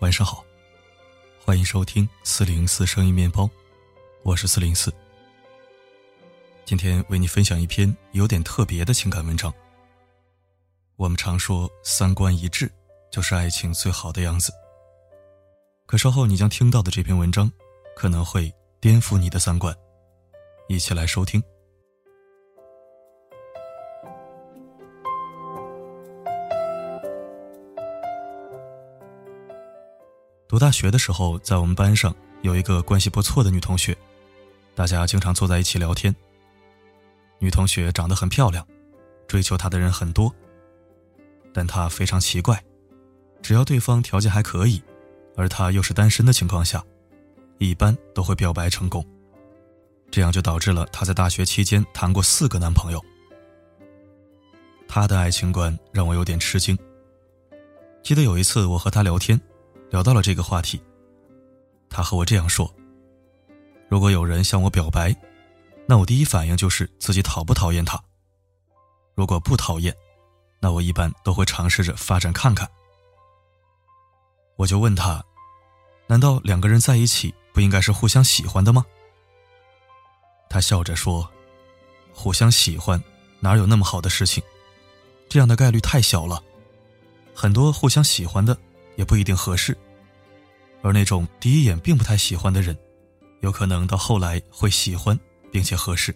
晚上好，欢迎收听四零四声音面包，我是四零四。今天为你分享一篇有点特别的情感文章。我们常说三观一致就是爱情最好的样子，可稍后你将听到的这篇文章可能会颠覆你的三观，一起来收听。读大学的时候，在我们班上有一个关系不错的女同学，大家经常坐在一起聊天。女同学长得很漂亮，追求她的人很多。但她非常奇怪，只要对方条件还可以，而她又是单身的情况下，一般都会表白成功。这样就导致了她在大学期间谈过四个男朋友。她的爱情观让我有点吃惊。记得有一次我和她聊天。聊到了这个话题，他和我这样说：“如果有人向我表白，那我第一反应就是自己讨不讨厌他。如果不讨厌，那我一般都会尝试着发展看看。”我就问他：“难道两个人在一起不应该是互相喜欢的吗？”他笑着说：“互相喜欢哪有那么好的事情？这样的概率太小了，很多互相喜欢的。”也不一定合适，而那种第一眼并不太喜欢的人，有可能到后来会喜欢并且合适。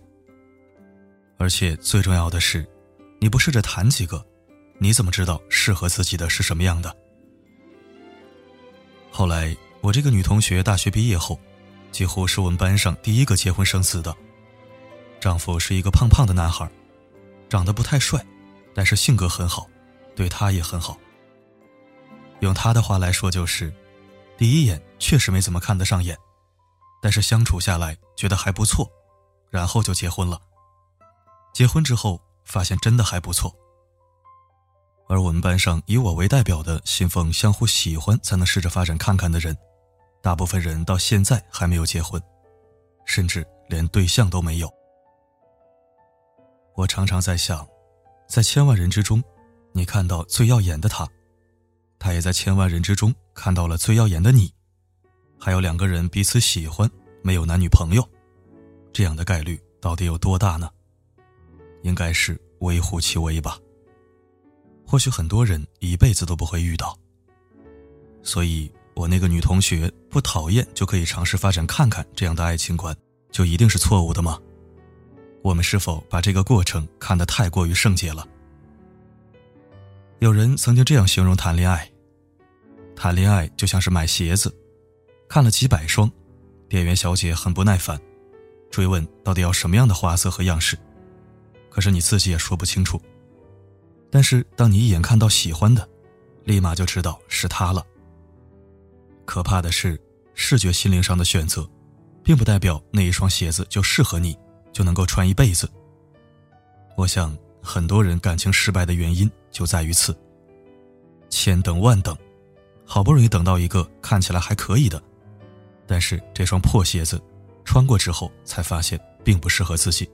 而且最重要的是，你不试着谈几个，你怎么知道适合自己的是什么样的？后来我这个女同学大学毕业后，几乎是我们班上第一个结婚生子的，丈夫是一个胖胖的男孩，长得不太帅，但是性格很好，对她也很好。用他的话来说，就是第一眼确实没怎么看得上眼，但是相处下来觉得还不错，然后就结婚了。结婚之后发现真的还不错。而我们班上以我为代表的信奉相互喜欢才能试着发展看看的人，大部分人到现在还没有结婚，甚至连对象都没有。我常常在想，在千万人之中，你看到最耀眼的他。他也在千万人之中看到了最耀眼的你，还有两个人彼此喜欢，没有男女朋友，这样的概率到底有多大呢？应该是微乎其微吧。或许很多人一辈子都不会遇到。所以我那个女同学不讨厌就可以尝试发展看看这样的爱情观，就一定是错误的吗？我们是否把这个过程看得太过于圣洁了？有人曾经这样形容谈恋爱。谈恋爱就像是买鞋子，看了几百双，店员小姐很不耐烦，追问到底要什么样的花色和样式，可是你自己也说不清楚。但是当你一眼看到喜欢的，立马就知道是他了。可怕的是，视觉心灵上的选择，并不代表那一双鞋子就适合你，就能够穿一辈子。我想很多人感情失败的原因就在于此，千等万等。好不容易等到一个看起来还可以的，但是这双破鞋子穿过之后才发现并不适合自己。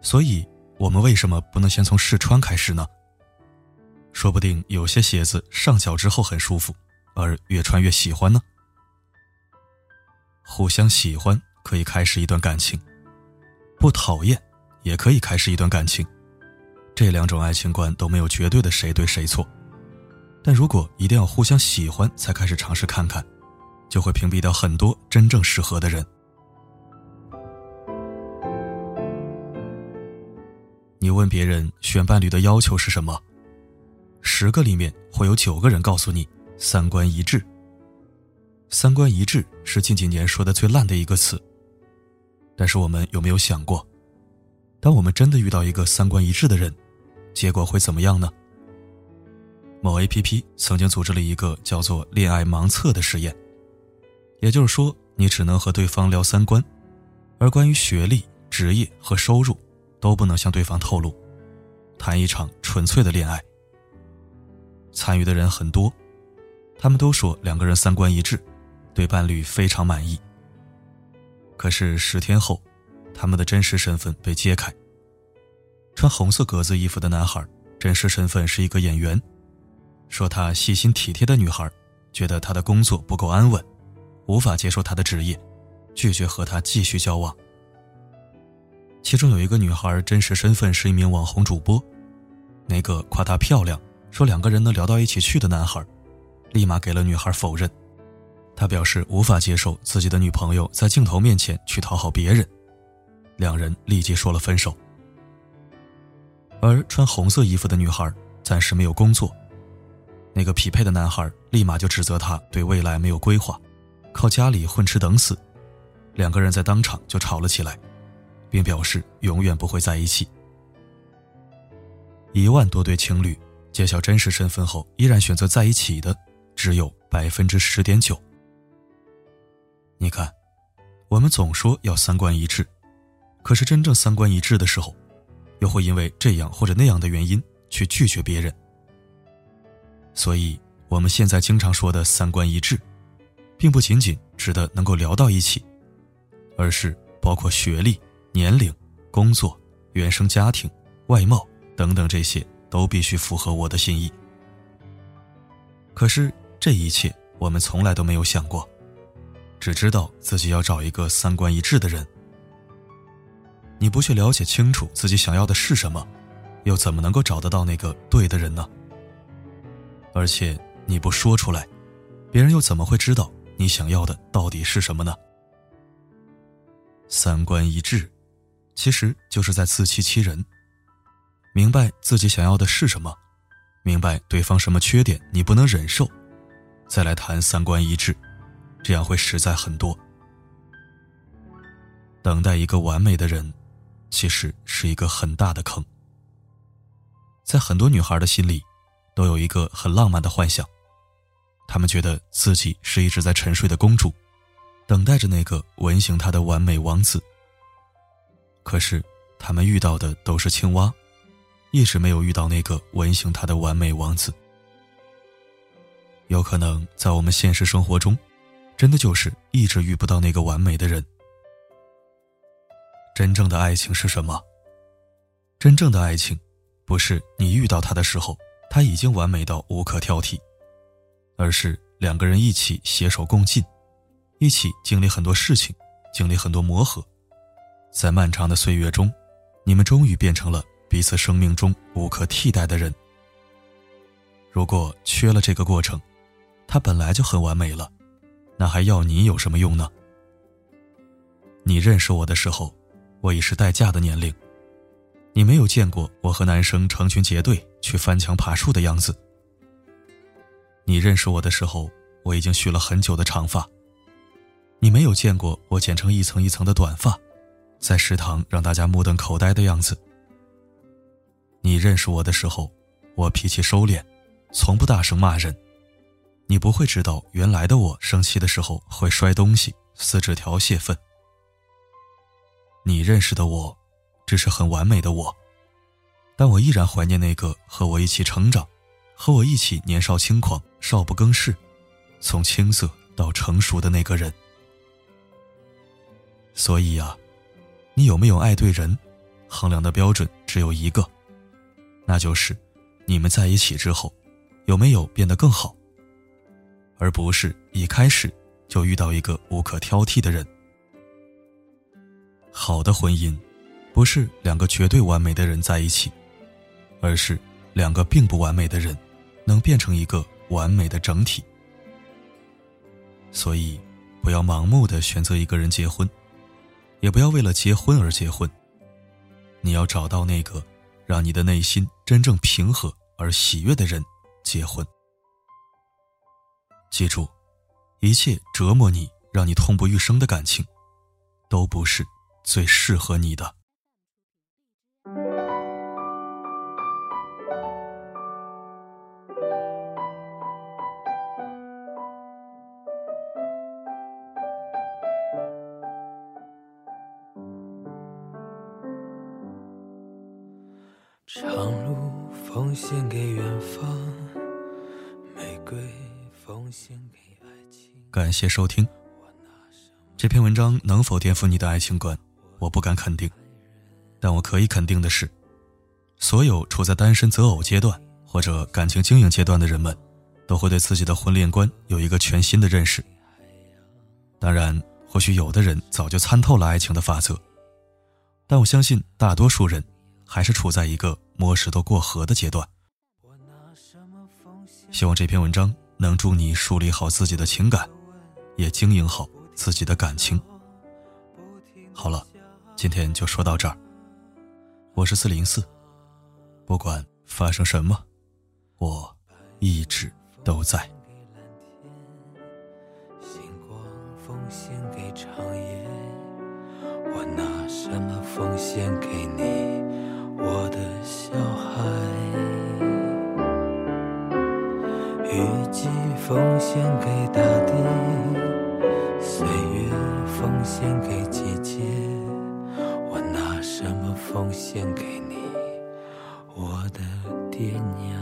所以，我们为什么不能先从试穿开始呢？说不定有些鞋子上脚之后很舒服，而越穿越喜欢呢。互相喜欢可以开始一段感情，不讨厌也可以开始一段感情，这两种爱情观都没有绝对的谁对谁错。但如果一定要互相喜欢才开始尝试看看，就会屏蔽掉很多真正适合的人。你问别人选伴侣的要求是什么？十个里面会有九个人告诉你三观一致。三观一致是近几年说的最烂的一个词。但是我们有没有想过，当我们真的遇到一个三观一致的人，结果会怎么样呢？某 A.P.P 曾经组织了一个叫做“恋爱盲测”的实验，也就是说，你只能和对方聊三观，而关于学历、职业和收入，都不能向对方透露，谈一场纯粹的恋爱。参与的人很多，他们都说两个人三观一致，对伴侣非常满意。可是十天后，他们的真实身份被揭开。穿红色格子衣服的男孩，真实身份是一个演员。说她细心体贴的女孩，觉得他的工作不够安稳，无法接受他的职业，拒绝和他继续交往。其中有一个女孩，真实身份是一名网红主播，那个夸她漂亮，说两个人能聊到一起去的男孩，立马给了女孩否认。他表示无法接受自己的女朋友在镜头面前去讨好别人，两人立即说了分手。而穿红色衣服的女孩暂时没有工作。那个匹配的男孩立马就指责他对未来没有规划，靠家里混吃等死，两个人在当场就吵了起来，并表示永远不会在一起。一万多对情侣揭晓真实身份后依然选择在一起的，只有百分之十点九。你看，我们总说要三观一致，可是真正三观一致的时候，又会因为这样或者那样的原因去拒绝别人。所以，我们现在经常说的三观一致，并不仅仅指的能够聊到一起，而是包括学历、年龄、工作、原生家庭、外貌等等这些都必须符合我的心意。可是这一切我们从来都没有想过，只知道自己要找一个三观一致的人。你不去了解清楚自己想要的是什么，又怎么能够找得到那个对的人呢？而且你不说出来，别人又怎么会知道你想要的到底是什么呢？三观一致，其实就是在自欺欺人。明白自己想要的是什么，明白对方什么缺点你不能忍受，再来谈三观一致，这样会实在很多。等待一个完美的人，其实是一个很大的坑。在很多女孩的心里。都有一个很浪漫的幻想，他们觉得自己是一直在沉睡的公主，等待着那个吻醒她的完美王子。可是，他们遇到的都是青蛙，一直没有遇到那个吻醒她的完美王子。有可能在我们现实生活中，真的就是一直遇不到那个完美的人。真正的爱情是什么？真正的爱情，不是你遇到他的时候。他已经完美到无可挑剔，而是两个人一起携手共进，一起经历很多事情，经历很多磨合，在漫长的岁月中，你们终于变成了彼此生命中无可替代的人。如果缺了这个过程，他本来就很完美了，那还要你有什么用呢？你认识我的时候，我已是待嫁的年龄。你没有见过我和男生成群结队去翻墙爬树的样子。你认识我的时候，我已经蓄了很久的长发。你没有见过我剪成一层一层的短发，在食堂让大家目瞪口呆的样子。你认识我的时候，我脾气收敛，从不大声骂人。你不会知道原来的我生气的时候会摔东西、撕纸条泄愤。你认识的我。只是很完美的我，但我依然怀念那个和我一起成长、和我一起年少轻狂、少不更事，从青涩到成熟的那个人。所以呀，你有没有爱对人，衡量的标准只有一个，那就是你们在一起之后，有没有变得更好，而不是一开始就遇到一个无可挑剔的人。好的婚姻。不是两个绝对完美的人在一起，而是两个并不完美的人，能变成一个完美的整体。所以，不要盲目的选择一个人结婚，也不要为了结婚而结婚。你要找到那个让你的内心真正平和而喜悦的人结婚。记住，一切折磨你、让你痛不欲生的感情，都不是最适合你的。奉献给远方，玫瑰奉献给爱情。感谢收听。这篇文章能否颠覆你的爱情观，我不敢肯定，但我可以肯定的是，所有处在单身择偶阶段或者感情经营阶段的人们，都会对自己的婚恋观有一个全新的认识。当然，或许有的人早就参透了爱情的法则，但我相信大多数人还是处在一个摸石头过河的阶段。希望这篇文章能助你梳理好自己的情感，也经营好自己的感情。好了，今天就说到这儿。我是四零四，不管发生什么，我一直都在。给长夜，我拿什么奉献给你，我的小孩？雨季奉献给大地，岁月奉献给季节。我拿什么奉献给你，我的爹娘？